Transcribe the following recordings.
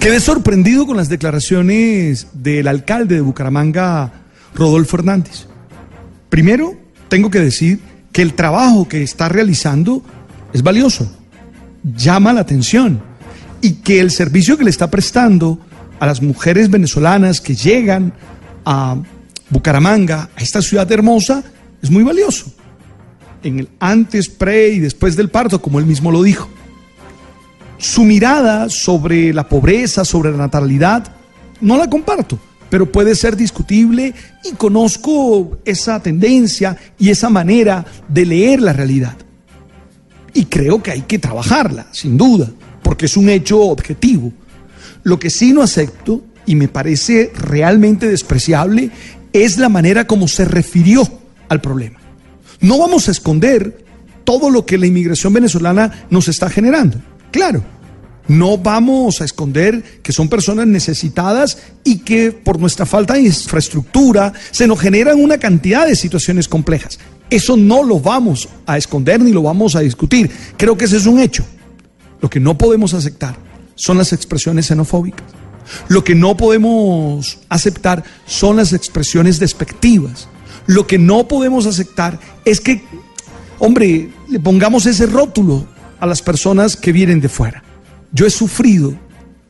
Quedé sorprendido con las declaraciones del alcalde de Bucaramanga, Rodolfo Hernández. Primero, tengo que decir que el trabajo que está realizando es valioso, llama la atención y que el servicio que le está prestando a las mujeres venezolanas que llegan a Bucaramanga, a esta ciudad hermosa, es muy valioso. En el antes, pre y después del parto, como él mismo lo dijo. Su mirada sobre la pobreza, sobre la natalidad, no la comparto, pero puede ser discutible y conozco esa tendencia y esa manera de leer la realidad. Y creo que hay que trabajarla, sin duda, porque es un hecho objetivo. Lo que sí no acepto y me parece realmente despreciable es la manera como se refirió al problema. No vamos a esconder todo lo que la inmigración venezolana nos está generando. Claro, no vamos a esconder que son personas necesitadas y que por nuestra falta de infraestructura se nos generan una cantidad de situaciones complejas. Eso no lo vamos a esconder ni lo vamos a discutir. Creo que ese es un hecho. Lo que no podemos aceptar son las expresiones xenofóbicas. Lo que no podemos aceptar son las expresiones despectivas. Lo que no podemos aceptar es que, hombre, le pongamos ese rótulo a las personas que vienen de fuera. Yo he sufrido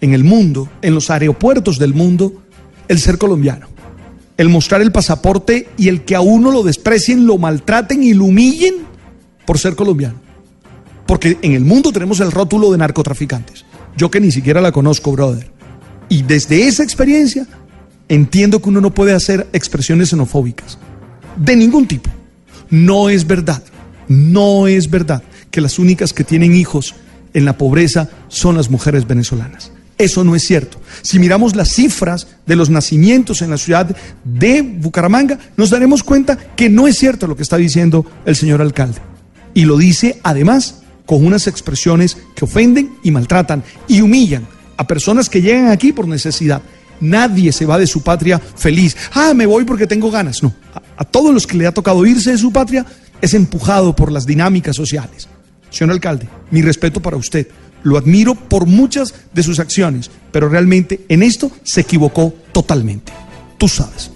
en el mundo, en los aeropuertos del mundo, el ser colombiano. El mostrar el pasaporte y el que a uno lo desprecien, lo maltraten y lo humillen por ser colombiano. Porque en el mundo tenemos el rótulo de narcotraficantes. Yo que ni siquiera la conozco, brother. Y desde esa experiencia entiendo que uno no puede hacer expresiones xenofóbicas. De ningún tipo. No es verdad. No es verdad que las únicas que tienen hijos en la pobreza son las mujeres venezolanas. Eso no es cierto. Si miramos las cifras de los nacimientos en la ciudad de Bucaramanga, nos daremos cuenta que no es cierto lo que está diciendo el señor alcalde. Y lo dice además con unas expresiones que ofenden y maltratan y humillan a personas que llegan aquí por necesidad. Nadie se va de su patria feliz. Ah, me voy porque tengo ganas. No, a, a todos los que le ha tocado irse de su patria es empujado por las dinámicas sociales. Señor alcalde, mi respeto para usted. Lo admiro por muchas de sus acciones, pero realmente en esto se equivocó totalmente. Tú sabes.